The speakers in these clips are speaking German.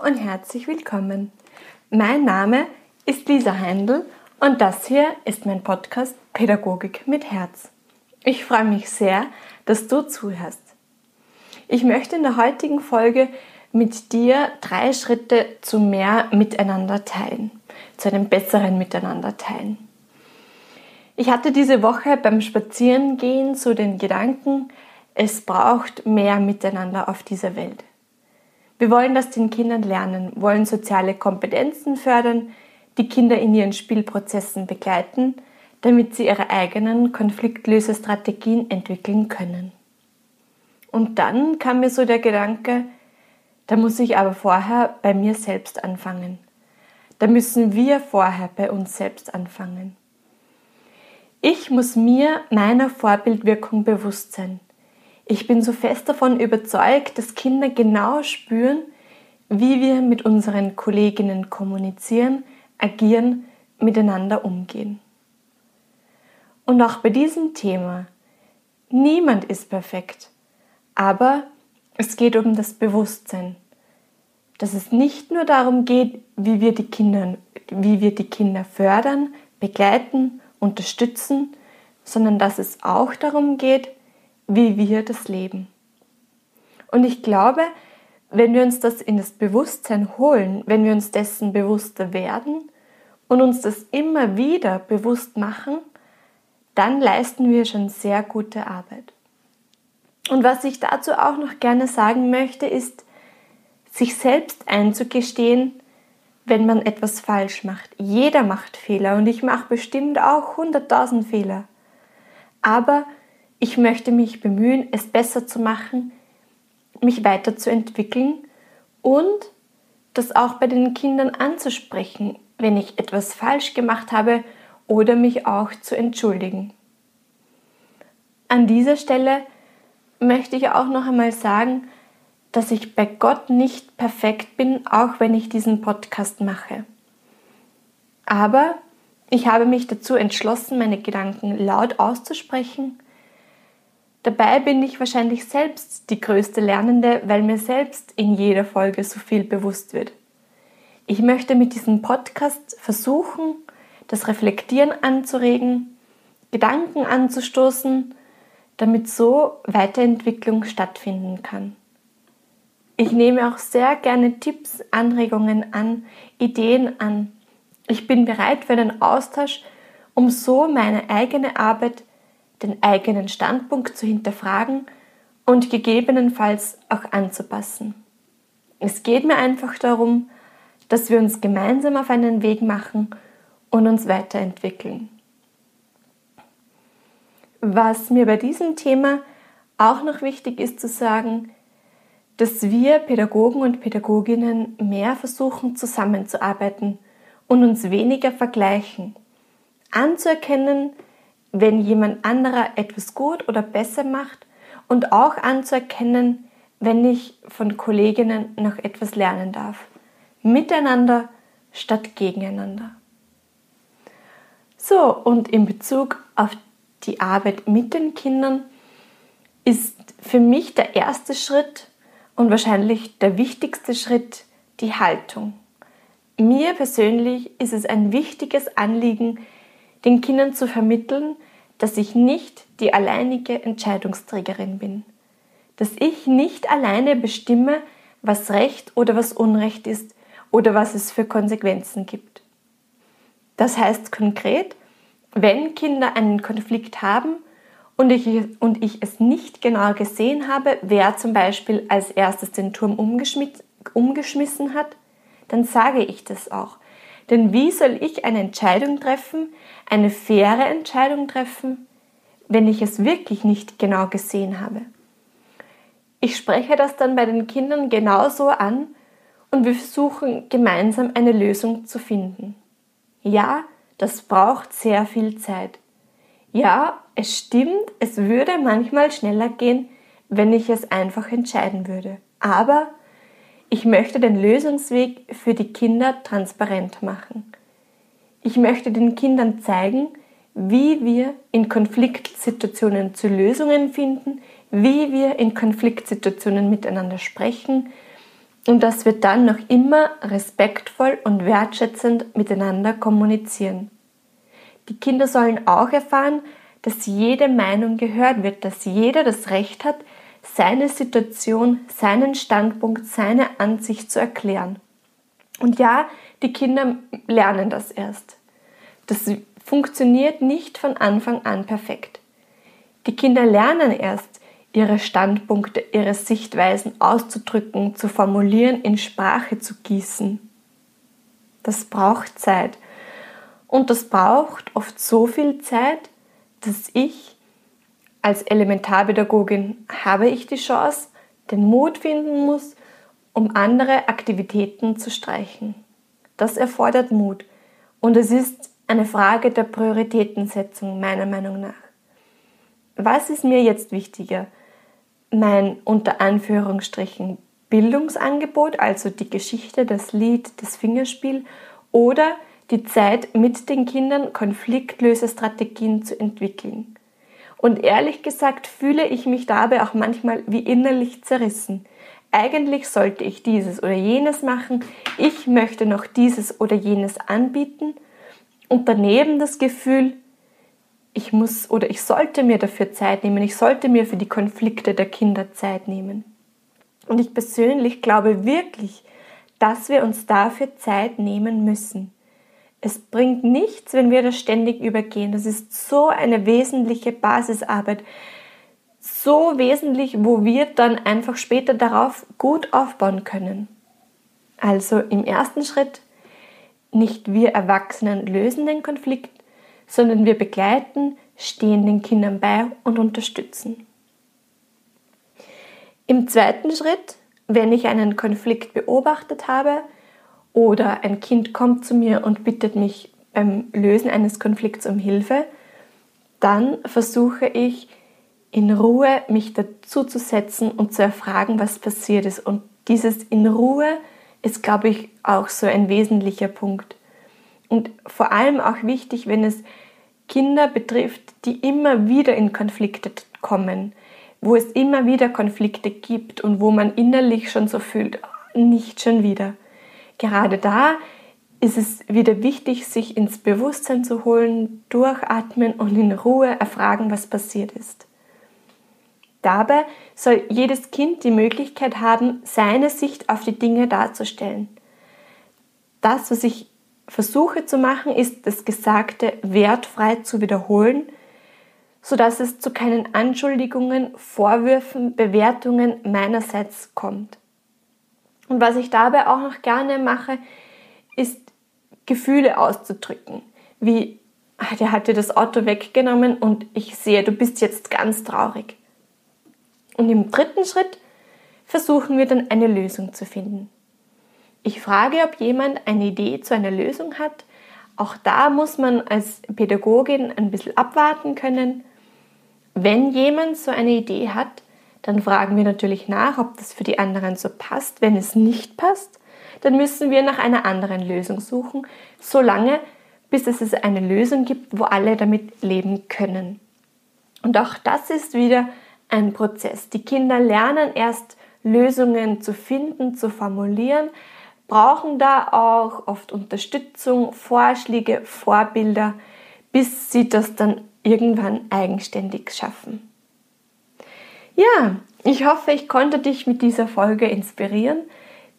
Und herzlich willkommen. Mein Name ist Lisa Heindl und das hier ist mein Podcast Pädagogik mit Herz. Ich freue mich sehr, dass du zuhörst. Ich möchte in der heutigen Folge mit dir drei Schritte zu mehr Miteinander teilen, zu einem besseren Miteinander teilen. Ich hatte diese Woche beim Spazierengehen so den Gedanken, es braucht mehr Miteinander auf dieser Welt. Wir wollen das den Kindern lernen, wollen soziale Kompetenzen fördern, die Kinder in ihren Spielprozessen begleiten, damit sie ihre eigenen Konfliktlösestrategien entwickeln können. Und dann kam mir so der Gedanke, da muss ich aber vorher bei mir selbst anfangen. Da müssen wir vorher bei uns selbst anfangen. Ich muss mir meiner Vorbildwirkung bewusst sein. Ich bin so fest davon überzeugt, dass Kinder genau spüren, wie wir mit unseren Kolleginnen kommunizieren, agieren, miteinander umgehen. Und auch bei diesem Thema, niemand ist perfekt, aber es geht um das Bewusstsein, dass es nicht nur darum geht, wie wir die Kinder, wie wir die Kinder fördern, begleiten, unterstützen, sondern dass es auch darum geht, wie wir das leben. Und ich glaube, wenn wir uns das in das Bewusstsein holen, wenn wir uns dessen bewusster werden und uns das immer wieder bewusst machen, dann leisten wir schon sehr gute Arbeit. Und was ich dazu auch noch gerne sagen möchte, ist, sich selbst einzugestehen, wenn man etwas falsch macht. Jeder macht Fehler und ich mache bestimmt auch 100.000 Fehler. Aber ich möchte mich bemühen, es besser zu machen, mich weiterzuentwickeln und das auch bei den Kindern anzusprechen, wenn ich etwas falsch gemacht habe oder mich auch zu entschuldigen. An dieser Stelle möchte ich auch noch einmal sagen, dass ich bei Gott nicht perfekt bin, auch wenn ich diesen Podcast mache. Aber ich habe mich dazu entschlossen, meine Gedanken laut auszusprechen Dabei bin ich wahrscheinlich selbst die größte Lernende, weil mir selbst in jeder Folge so viel bewusst wird. Ich möchte mit diesem Podcast versuchen, das Reflektieren anzuregen, Gedanken anzustoßen, damit so Weiterentwicklung stattfinden kann. Ich nehme auch sehr gerne Tipps, Anregungen an, Ideen an. Ich bin bereit für den Austausch, um so meine eigene Arbeit den eigenen Standpunkt zu hinterfragen und gegebenenfalls auch anzupassen. Es geht mir einfach darum, dass wir uns gemeinsam auf einen Weg machen und uns weiterentwickeln. Was mir bei diesem Thema auch noch wichtig ist zu sagen, dass wir Pädagogen und Pädagoginnen mehr versuchen zusammenzuarbeiten und uns weniger vergleichen, anzuerkennen, wenn jemand anderer etwas gut oder besser macht und auch anzuerkennen, wenn ich von Kolleginnen noch etwas lernen darf. Miteinander statt gegeneinander. So, und in Bezug auf die Arbeit mit den Kindern ist für mich der erste Schritt und wahrscheinlich der wichtigste Schritt die Haltung. Mir persönlich ist es ein wichtiges Anliegen, den Kindern zu vermitteln, dass ich nicht die alleinige Entscheidungsträgerin bin, dass ich nicht alleine bestimme, was Recht oder was Unrecht ist oder was es für Konsequenzen gibt. Das heißt konkret, wenn Kinder einen Konflikt haben und ich, und ich es nicht genau gesehen habe, wer zum Beispiel als erstes den Turm umgeschmissen hat, dann sage ich das auch. Denn wie soll ich eine Entscheidung treffen, eine faire Entscheidung treffen, wenn ich es wirklich nicht genau gesehen habe? Ich spreche das dann bei den Kindern genauso an und wir versuchen gemeinsam eine Lösung zu finden. Ja, das braucht sehr viel Zeit. Ja, es stimmt, es würde manchmal schneller gehen, wenn ich es einfach entscheiden würde. Aber ich möchte den Lösungsweg für die Kinder transparent machen. Ich möchte den Kindern zeigen, wie wir in Konfliktsituationen zu Lösungen finden, wie wir in Konfliktsituationen miteinander sprechen, und dass wir dann noch immer respektvoll und wertschätzend miteinander kommunizieren. Die Kinder sollen auch erfahren, dass jede Meinung gehört wird, dass jeder das Recht hat, seine Situation, seinen Standpunkt, seine Ansicht zu erklären. Und ja, die Kinder lernen das erst. Das funktioniert nicht von Anfang an perfekt. Die Kinder lernen erst, ihre Standpunkte, ihre Sichtweisen auszudrücken, zu formulieren, in Sprache zu gießen. Das braucht Zeit. Und das braucht oft so viel Zeit, dass ich als Elementarpädagogin habe ich die Chance, den Mut finden muss, um andere Aktivitäten zu streichen. Das erfordert Mut. Und es ist eine Frage der Prioritätensetzung meiner Meinung nach. Was ist mir jetzt wichtiger? Mein unter Anführungsstrichen Bildungsangebot, also die Geschichte, das Lied, das Fingerspiel oder die Zeit mit den Kindern Konfliktlösestrategien zu entwickeln. Und ehrlich gesagt fühle ich mich dabei auch manchmal wie innerlich zerrissen. Eigentlich sollte ich dieses oder jenes machen, ich möchte noch dieses oder jenes anbieten und daneben das Gefühl, ich muss oder ich sollte mir dafür Zeit nehmen, ich sollte mir für die Konflikte der Kinder Zeit nehmen. Und ich persönlich glaube wirklich, dass wir uns dafür Zeit nehmen müssen. Es bringt nichts, wenn wir das ständig übergehen. Das ist so eine wesentliche Basisarbeit. So wesentlich, wo wir dann einfach später darauf gut aufbauen können. Also im ersten Schritt, nicht wir Erwachsenen lösen den Konflikt, sondern wir begleiten, stehen den Kindern bei und unterstützen. Im zweiten Schritt, wenn ich einen Konflikt beobachtet habe, oder ein Kind kommt zu mir und bittet mich beim Lösen eines Konflikts um Hilfe, dann versuche ich in Ruhe mich dazu zu setzen und zu erfragen, was passiert ist. Und dieses in Ruhe ist, glaube ich, auch so ein wesentlicher Punkt. Und vor allem auch wichtig, wenn es Kinder betrifft, die immer wieder in Konflikte kommen, wo es immer wieder Konflikte gibt und wo man innerlich schon so fühlt, nicht schon wieder gerade da ist es wieder wichtig, sich ins Bewusstsein zu holen, durchatmen und in Ruhe erfragen, was passiert ist. Dabei soll jedes Kind die Möglichkeit haben, seine Sicht auf die Dinge darzustellen. Das, was ich versuche zu machen, ist das Gesagte wertfrei zu wiederholen, sodass es zu keinen Anschuldigungen, Vorwürfen, Bewertungen meinerseits kommt. Und was ich dabei auch noch gerne mache, ist Gefühle auszudrücken. Wie, ach, der hat dir das Auto weggenommen und ich sehe, du bist jetzt ganz traurig. Und im dritten Schritt versuchen wir dann eine Lösung zu finden. Ich frage, ob jemand eine Idee zu einer Lösung hat. Auch da muss man als Pädagogin ein bisschen abwarten können. Wenn jemand so eine Idee hat, dann fragen wir natürlich nach, ob das für die anderen so passt. Wenn es nicht passt, dann müssen wir nach einer anderen Lösung suchen, solange bis es eine Lösung gibt, wo alle damit leben können. Und auch das ist wieder ein Prozess. Die Kinder lernen erst Lösungen zu finden, zu formulieren, brauchen da auch oft Unterstützung, Vorschläge, Vorbilder, bis sie das dann irgendwann eigenständig schaffen. Ja, ich hoffe, ich konnte dich mit dieser Folge inspirieren,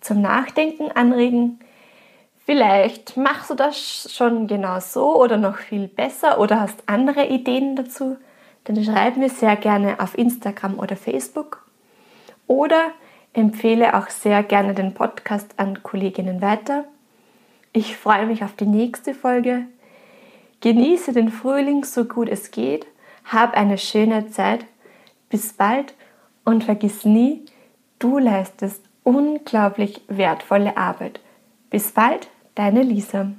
zum Nachdenken anregen. Vielleicht machst du das schon genau so oder noch viel besser oder hast andere Ideen dazu, dann schreib mir sehr gerne auf Instagram oder Facebook oder empfehle auch sehr gerne den Podcast an Kolleginnen weiter. Ich freue mich auf die nächste Folge. Genieße den Frühling so gut es geht. Hab eine schöne Zeit bis bald und vergiss nie, du leistest unglaublich wertvolle Arbeit. Bis bald, deine Lisa.